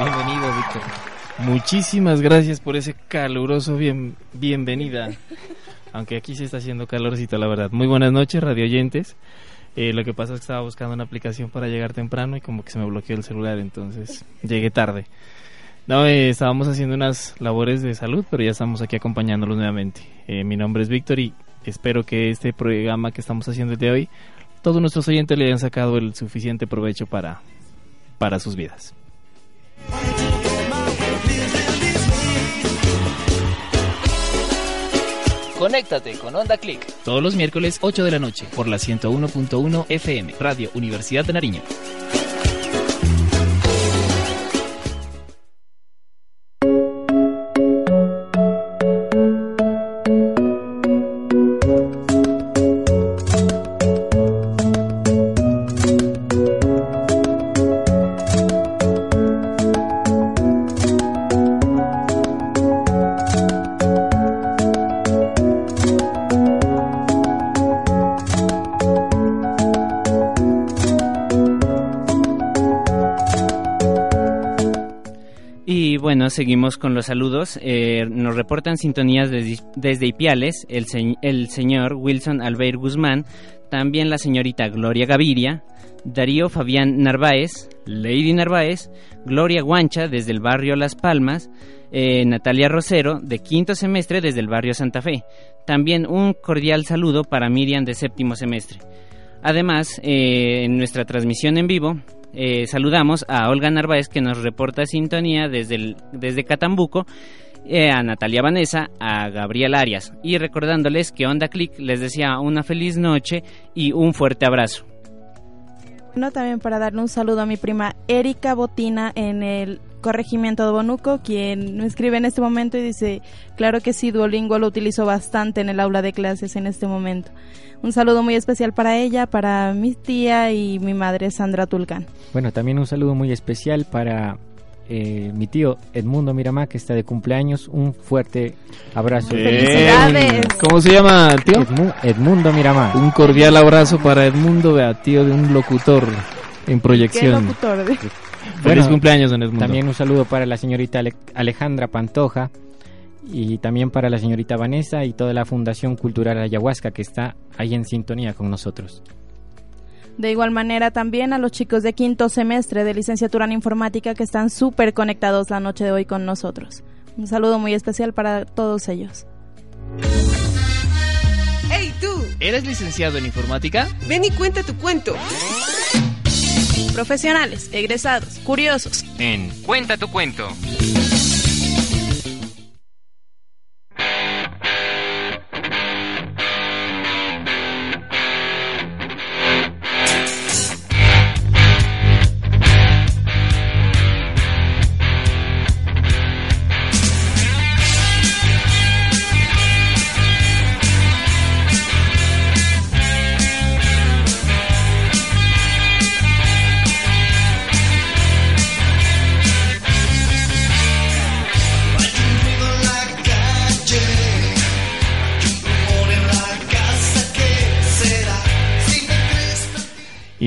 Bienvenido, Víctor. Muchísimas gracias por ese caluroso bien, bienvenida. Aunque aquí sí está haciendo calorcito, la verdad. Muy buenas noches, radio oyentes. Eh, lo que pasa es que estaba buscando una aplicación para llegar temprano y como que se me bloqueó el celular, entonces llegué tarde. No, eh, estábamos haciendo unas labores de salud, pero ya estamos aquí acompañándolos nuevamente. Eh, mi nombre es Víctor y espero que este programa que estamos haciendo de hoy, todos nuestros oyentes le hayan sacado el suficiente provecho para, para sus vidas. Conéctate con Onda Click todos los miércoles 8 de la noche por la 101.1 FM Radio Universidad de Nariño. Seguimos con los saludos. Eh, nos reportan sintonías desde, Ipiales el, se- el señor Wilson Albeir Guzmán, también la señorita Gloria Gaviria, Darío Fabián Narváez, Lady Narváez, Gloria Guancha desde el barrio Las Palmas, eh, Natalia Rosero de quinto semestre desde el barrio Santa Fe. También un cordial saludo para Miriam de séptimo semestre. Además, eh, en nuestra transmisión en vivo, eh, saludamos a Olga Narváez que nos reporta sintonía desde, desde Catambuco, eh, a Natalia Vanessa, a Gabriel Arias y recordándoles que Onda Click les desea una feliz noche y un fuerte abrazo. Bueno, también para darle un saludo a mi prima Erika Botina en el corregimiento de Bonuco, quien me escribe en este momento y dice, claro que sí, Duolingo lo utilizo bastante en el aula de clases en este momento. Un saludo muy especial para ella, para mi tía y mi madre Sandra Tulcán. Bueno, también un saludo muy especial para eh, mi tío Edmundo Miramá, que está de cumpleaños. Un fuerte abrazo. ¡Felicidades! ¿Cómo se llama tío? Edmu- Edmundo Miramá. Un cordial abrazo para Edmundo, vea, tío de un locutor en ¿Qué proyección. locutor? Feliz Bueno, cumpleaños, don Edmundo. También un saludo para la señorita Ale- Alejandra Pantoja y también para la señorita Vanessa y toda la Fundación Cultural Ayahuasca que está ahí en sintonía con nosotros. De igual manera también a los chicos de quinto semestre de licenciatura en informática que están súper conectados la noche de hoy con nosotros. Un saludo muy especial para todos ellos. ¡Hey tú! ¿Eres licenciado en informática? Ven y cuenta tu cuento. Profesionales, egresados, curiosos. En Cuenta tu cuento.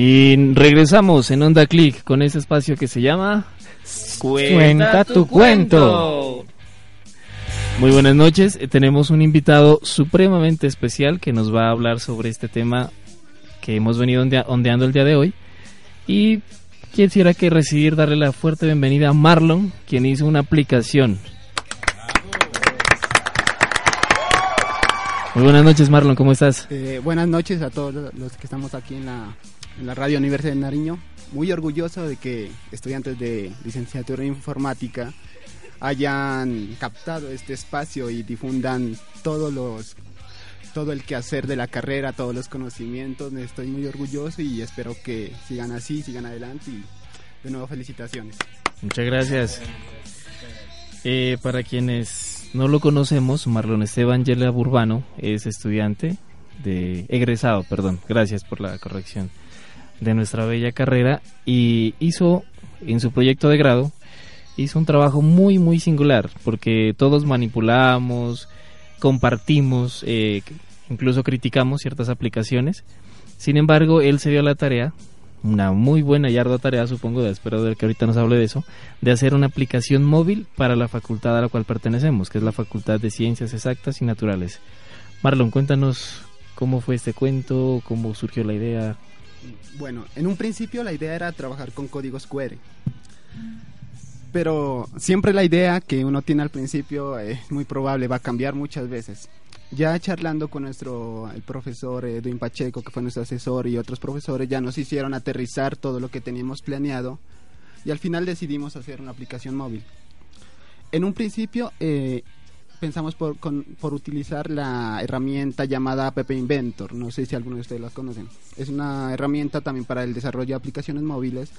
Y regresamos en Onda Click con ese espacio que se llama Cuenta tu cuento. Muy buenas noches. Eh, Tenemos un invitado supremamente especial que nos va a hablar sobre este tema que hemos venido ondea- ondeando el día de hoy. Y quisiera que recibir, darle la fuerte bienvenida a Marlon, quien hizo una aplicación. Muy buenas noches, Marlon, ¿cómo estás? Eh, buenas noches a todos los que estamos aquí en la, en la Radio Universidad de Nariño. Muy orgulloso de que estudiantes de licenciatura en informática hayan captado este espacio y difundan todos los todo el quehacer de la carrera, todos los conocimientos. Estoy muy orgulloso y espero que sigan así, sigan adelante y de nuevo felicitaciones. Muchas gracias. Eh, para quienes no lo conocemos, Marlon Esteban Yela Burbano es estudiante de egresado, perdón, gracias por la corrección, de nuestra bella carrera y hizo en su proyecto de grado hizo un trabajo muy muy singular porque todos manipulamos compartimos eh, incluso criticamos ciertas aplicaciones. Sin embargo él se dio la tarea una muy buena y ardua tarea supongo espero de que ahorita nos hable de eso de hacer una aplicación móvil para la facultad a la cual pertenecemos que es la facultad de ciencias exactas y naturales. Marlon cuéntanos cómo fue este cuento cómo surgió la idea Bueno, en un principio la idea era trabajar con códigos QR. Pero siempre la idea que uno tiene al principio es muy probable, va a cambiar muchas veces. Ya charlando con nuestro el profesor Edwin Pacheco, que fue nuestro asesor, y otros profesores, ya nos hicieron aterrizar todo lo que teníamos planeado y al final decidimos hacer una aplicación móvil. En un principio eh, pensamos por, con- por utilizar la herramienta llamada App Inventor. No sé si alguno de ustedes la conocen. Es una herramienta también para el desarrollo de aplicaciones móviles,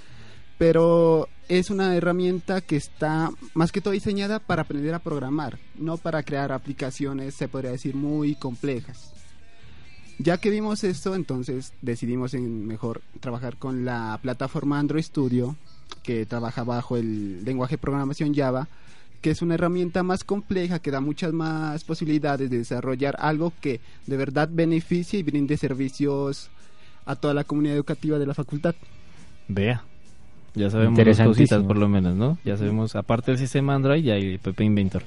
pero es una herramienta que está más que todo diseñada para aprender a programar, no para crear aplicaciones, se podría decir, muy complejas. Ya que vimos esto, entonces decidimos en mejor trabajar con la plataforma Android Studio, que trabaja bajo el lenguaje de programación Java, que es una herramienta más compleja que da muchas más posibilidades de desarrollar algo que de verdad beneficie y brinde servicios a toda la comunidad educativa de la facultad. Vea. Ya sabemos dos Interesantísimo. cositas por lo menos, ¿no? Ya sabemos, aparte del sistema Android, ya hay PP Inventor.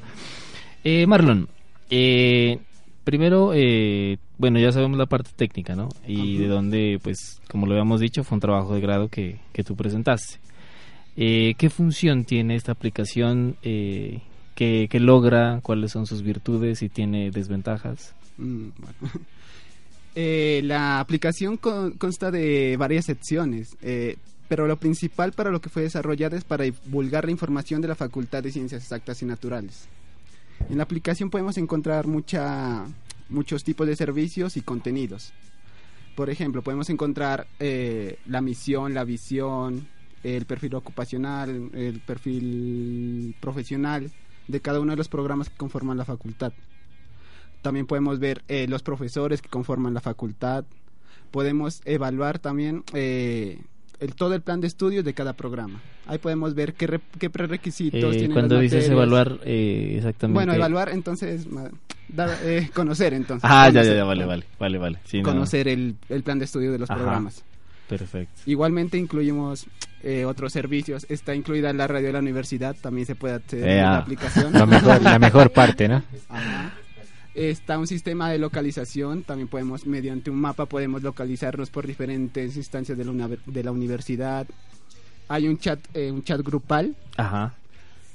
Eh, Marlon, eh, primero, eh, bueno, ya sabemos la parte técnica, ¿no? Y de dónde, pues, como lo habíamos dicho, fue un trabajo de grado que, que tú presentaste. Eh, ¿Qué función tiene esta aplicación? Eh, ¿qué, logra? ¿Cuáles son sus virtudes? ¿Si tiene desventajas? Mm. Eh, la aplicación con- consta de varias secciones, pero lo principal para lo que fue desarrollada es para divulgar la información de la Facultad de Ciencias Exactas y Naturales. En la aplicación podemos encontrar muchos tipos de servicios y contenidos. Por ejemplo, podemos encontrar la misión, la visión, el perfil ocupacional, el perfil profesional de cada uno de los programas que conforman la facultad. También podemos ver eh, los profesores que conforman la facultad. Podemos evaluar también eh, el, todo el plan de estudios de cada programa. Ahí podemos ver qué, re- qué prerequisitos Eh, tienen cuando dices evaluar, eh, exactamente. Bueno, evaluar, entonces, eh, conocer entonces. Ah, ya, ya, Conocer, ya, vale, vale, vale, vale. Sí, no. conocer el, el plan de estudio de los Ajá. programas. Perfecto. Igualmente incluimos eh, otros servicios. Está incluida la radio de la universidad, también se puede acceder a la aplicación. la mejor- la mejor parte, ¿no? Ajá. Está un sistema de localización, también podemos, mediante un mapa, podemos localizarnos por diferentes instancias de la, una- de la universidad. Hay un chat, eh, un chat grupal Ajá.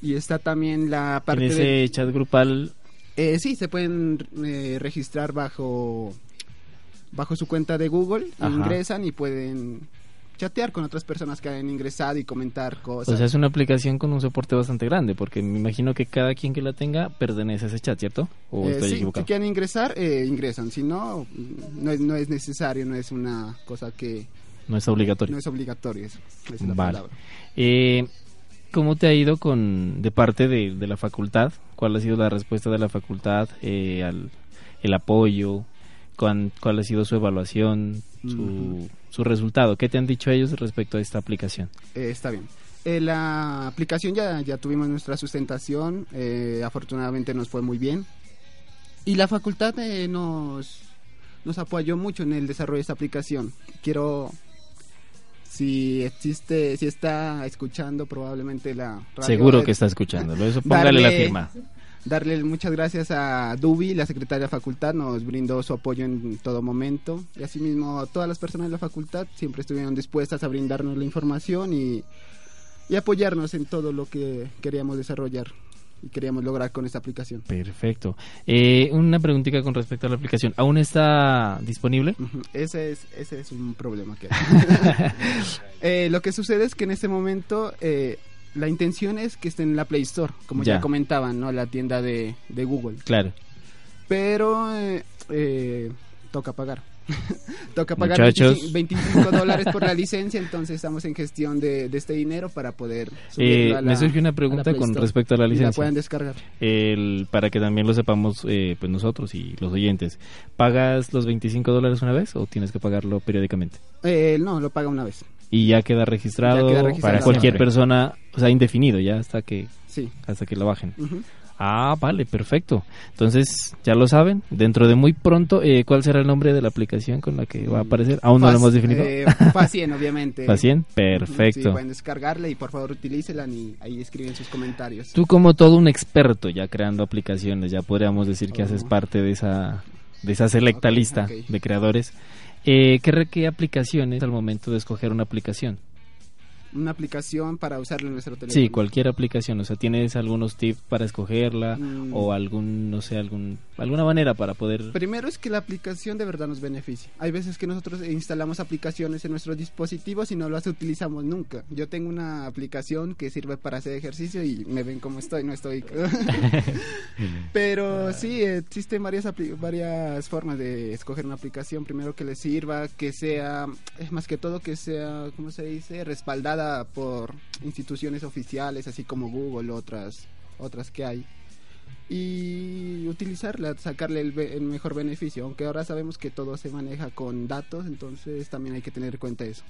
y está también la parte En ese de... chat grupal, Eh, sí, se pueden eh, registrar bajo bajo su cuenta de Google, Ajá. ingresan y pueden chatear con otras personas que han ingresado y comentar cosas. o sea, es una aplicación con un soporte bastante grande, porque me imagino que cada quien que la tenga pertenece a ese chat, ¿cierto? ¿O Eh, estoy sí, equivocado? si quieren ingresar, eh, ingresan. Si no, no es, no es necesario, no es una cosa que... No es obligatorio. No es obligatorio, eso, esa es la Vale. palabra. Eh, ¿Cómo te ha ido con de parte de, de la facultad? ¿Cuál ha sido la respuesta de la facultad eh, al el apoyo? ¿Cuán- ¿Cuál ha sido su evaluación, su, su resultado? ¿Qué te han dicho ellos respecto a esta aplicación? Eh, está bien. Eh, la aplicación ya, ya tuvimos nuestra sustentación, eh, afortunadamente nos fue muy bien. Y la facultad eh, nos, nos apoyó mucho en el desarrollo de esta aplicación. Quiero, si existe, si está escuchando probablemente la radio, Seguro que está escuchándolo, eso póngale la firma. Darle muchas gracias a Dubi, la secretaria de la facultad, nos brindó su apoyo en todo momento. Y asimismo, todas las personas de la facultad siempre estuvieron dispuestas a brindarnos la información y, y apoyarnos en todo lo que queríamos desarrollar y queríamos lograr con esta aplicación. Perfecto. Eh, una preguntita con respecto a la aplicación. ¿Aún está disponible? Ujú, Ese es, ese es un problema que hay. Eh, lo que sucede es que en este momento eh, la intención es que esté en la Play Store, como ya, Ya. comentaban, ¿no? La tienda de, de Google. Claro. Pero eh, eh, toca pagar. Toca pagar Muchachos. 25 25 dólares por la licencia, entonces estamos en gestión de, de este dinero para poder Eh, a la- me surge una pregunta con respecto a la licencia. La pueden descargar. El, para que también lo sepamos eh, pues nosotros y los oyentes. ¿Pagas los 25 dólares una vez o tienes que pagarlo periódicamente? Eh, no, lo paga una vez. Y ya queda registrado, Ya queda registrado. para cualquier Siempre. persona, o sea, indefinido ya hasta que Sí. hasta que lo bajen. Ah, vale, perfecto. Entonces, ya lo saben, dentro de muy pronto, eh, ¿cuál será el nombre de la aplicación con la que va a aparecer? ¿Aún no lo hemos definido? eh, Facien, obviamente. Facien, Ujú, Sí, perfecto. pueden descargarla y por favor utilícela y ahí escriben sus comentarios. Tú como todo un experto ya creando aplicaciones, ya podríamos decir que haces Oh. parte de esa, de esa selecta lista de creadores. Eh, ¿qué, ¿Qué aplicaciones al momento de escoger una aplicación? Una aplicación para usarla en nuestro teléfono. Sí, cualquier aplicación. O sea, ¿tienes algunos tips para escogerla Mm. o algún, no sé, algún, alguna manera para poder... Primero es que la aplicación de verdad nos beneficia. Hay veces que nosotros instalamos aplicaciones en nuestros dispositivos y no las utilizamos nunca. Yo tengo una aplicación que sirve para hacer ejercicio y me ven como estoy, no estoy. Pero sí, existen varias, varias formas de escoger una aplicación. Primero que le sirva, que sea, es más que todo que sea, ¿cómo se dice? Respaldada por instituciones oficiales, así como Google, otras, otras que hay y utilizarla, sacarle el, el mejor beneficio, aunque ahora sabemos que todo se maneja con datos, entonces también hay que tener en cuenta eso.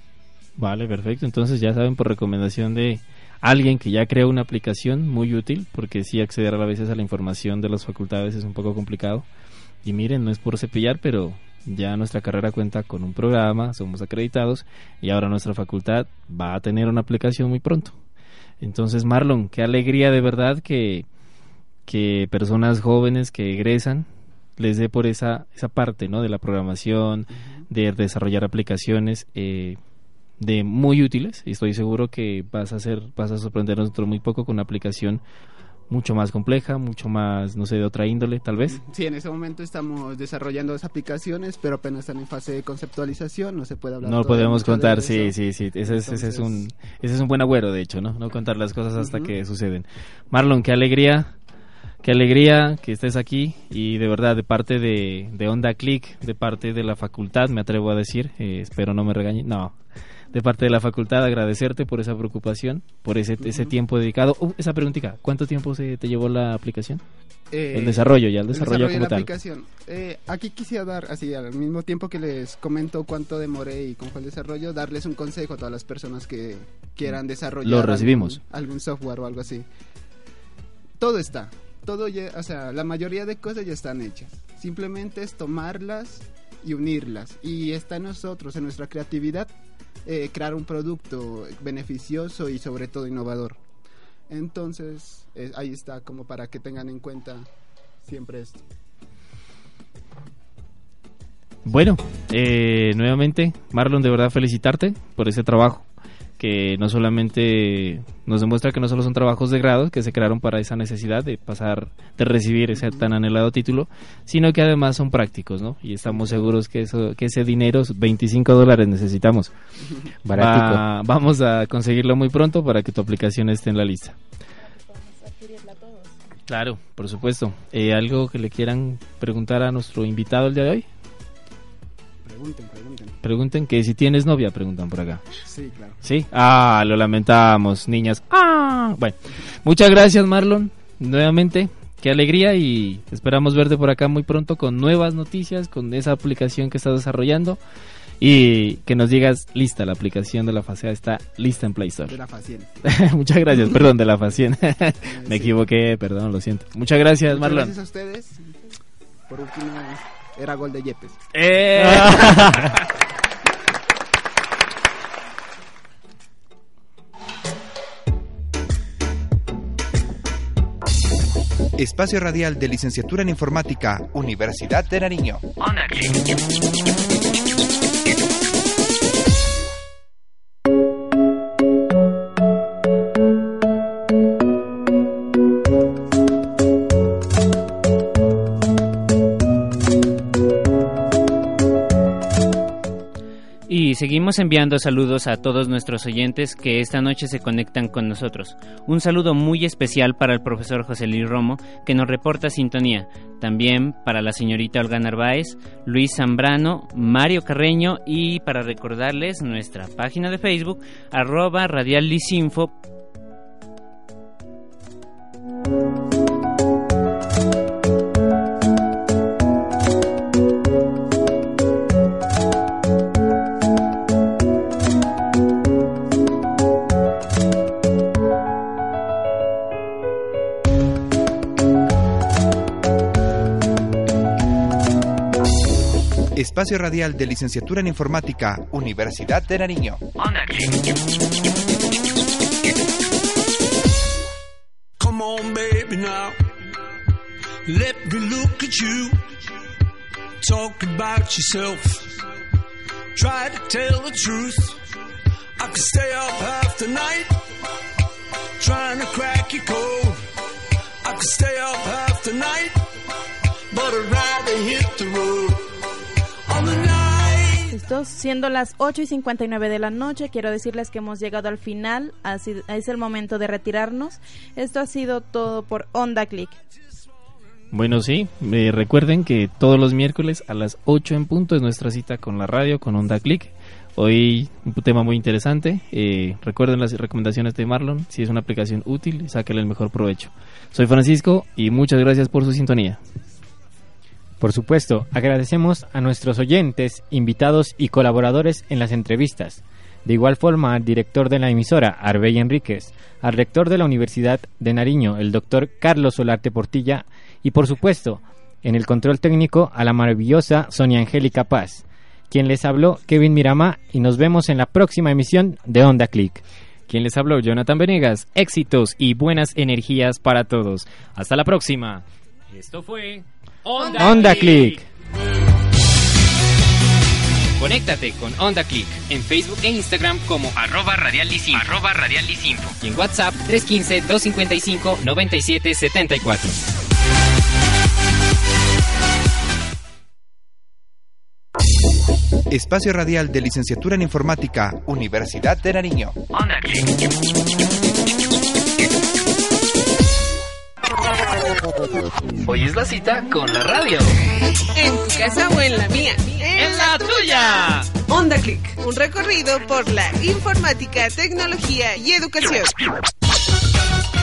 Vale, perfecto. Entonces ya saben por recomendación de alguien que ya creó una aplicación muy útil, porque sí acceder a veces a la información de las facultades es un poco complicado. Y miren, no es por cepillar, pero ya nuestra carrera cuenta con un programa, somos acreditados y ahora nuestra facultad va a tener una aplicación muy pronto. Entonces, Marlon, qué alegría de verdad que, que personas jóvenes que egresan les dé por esa, esa parte ¿no? de la programación, de desarrollar aplicaciones eh, de muy útiles. Y estoy seguro que vas a hacer, vas a sorprendernos de muy poco con una aplicación mucho más compleja, mucho más, no sé, de otra índole, tal vez. Sí, en ese momento estamos desarrollando las aplicaciones, pero apenas están en fase de conceptualización, no se puede hablar No lo podemos contar, sí, sí, sí. Ese es, ese es un, ese es un buen agüero, de hecho, ¿no? No contar las cosas hasta que suceden. Marlon, qué alegría, qué alegría que estés aquí y de verdad, de parte de, de Onda Click, de parte de la facultad, me atrevo a decir, eh, espero no me regañen, no. De parte de la facultad, agradecerte por esa preocupación, por ese, ese tiempo dedicado. Uh, esa preguntita, ¿cuánto tiempo se te llevó la aplicación? Eh, el desarrollo, ya el el desarrollo, de como la tal. aplicación. Eh, aquí quisiera dar, así al mismo tiempo que les comento cuánto demoré y cómo fue el desarrollo, darles un consejo a todas las personas que quieran desarrollar Lo recibimos. Algún, algún software o algo así. Todo está, todo ya, o sea, la mayoría de cosas ya están hechas. Simplemente es tomarlas y unirlas. Y está en nosotros, en nuestra creatividad, eh, crear un producto beneficioso y sobre todo innovador. Entonces, eh, ahí está como para que tengan en cuenta siempre esto. Bueno, eh, nuevamente, Marlon, de verdad felicitarte por ese trabajo que no solamente nos demuestra que no solo son trabajos de grado que se crearon para esa necesidad de pasar, de recibir ese tan anhelado título, sino que además son prácticos, ¿no? Y estamos seguros que eso, que ese dinero, 25 dólares necesitamos. Va- vamos a conseguirlo muy pronto para que tu aplicación esté en la lista. Claro, por supuesto. Eh, ¿Algo que le quieran preguntar a nuestro invitado el día de hoy? Pregunten, pregunten. Pregunten que si tienes novia, preguntan por acá. Sí, claro. ¿Sí? Ah, lo lamentamos, niñas. Ah, bueno. Muchas gracias, Marlon. Nuevamente, qué alegría y esperamos verte por acá muy pronto con nuevas noticias, con esa aplicación que estás desarrollando y que nos digas, lista, la aplicación de la Facea está lista en Play Store. De la Facien. Muchas gracias, perdón, de la Facien. Me equivoqué, perdón, lo siento. Muchas gracias, Muchas Marlon. gracias a ustedes. Por último, era gol de Yepes. ¡Eh! Espacio radial de licenciatura en informática, Universidad de Nariño. Seguimos enviando saludos a todos nuestros oyentes que esta noche se conectan con nosotros. Un saludo muy especial para el profesor José Luis Romo, que nos reporta sintonía. También para la señorita Olga Narváez, Luis Zambrano, Mario Carreño y para recordarles nuestra página de Facebook, arroba radiallisinfo. Espacio radial de licenciatura en informática, Universidad de Nariño. Come on, baby, now. Let me look at you. Talk about yourself. Try to tell the truth. I could stay up half the night. Trying to crack your code. I could stay up half the night. But I'd rather hit the road. Siendo las 8 y 59 de la noche, quiero decirles que hemos llegado al final, así, es el momento de retirarnos. Esto ha sido todo por Onda Click. Bueno, sí, eh, recuerden que todos los miércoles a las 8 en punto es nuestra cita con la radio, con Onda Click. Hoy un tema muy interesante. eh, recuerden las recomendaciones de Marlon. Si es una aplicación útil, sáquenle el mejor provecho. Soy Francisco y muchas gracias por su sintonía. Por supuesto, agradecemos a nuestros oyentes, invitados y colaboradores en las entrevistas. De igual forma, al director de la emisora, Arbey Enríquez, al rector de la Universidad de Nariño, el doctor Carlos Solarte Portilla, y por supuesto, en el control técnico, a la maravillosa Sonia Angélica Paz, quien les habló Kevin Mirama, y nos vemos en la próxima emisión de Onda Click. Quien les habló, Jonathan Venegas. Éxitos y buenas energías para todos. Hasta la próxima. Esto fue Onda Click. Conéctate con Onda Click en Facebook e Instagram como arroba radialisinfo, arroba radialisinfo y en WhatsApp 315-255-9774. Espacio radial de licenciatura en informática, Universidad de Nariño. Hoy es la cita con la radio. En tu casa o en la mía. ¡En la tuya! Onda Click, un recorrido por la informática, tecnología y educación.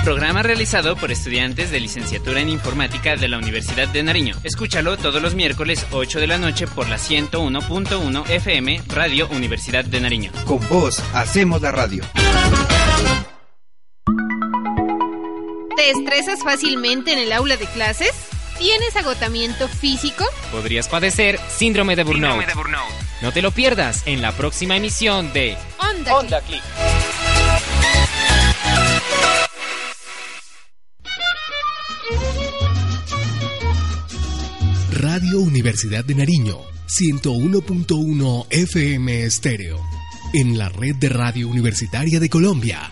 Programa realizado por estudiantes de licenciatura en informática de la Universidad de Nariño. Escúchalo todos los miércoles 8 de la noche por la 101.1 FM Radio Universidad de Nariño. Con vos hacemos la radio. ¿Te estresas fácilmente en el aula de clases? ¿Tienes agotamiento físico? Podrías padecer síndrome de burnout. No te lo pierdas en la próxima emisión de Onda, Click. Radio Universidad de Nariño, 101.1 FM Estéreo. En la red de Radio Universitaria de Colombia,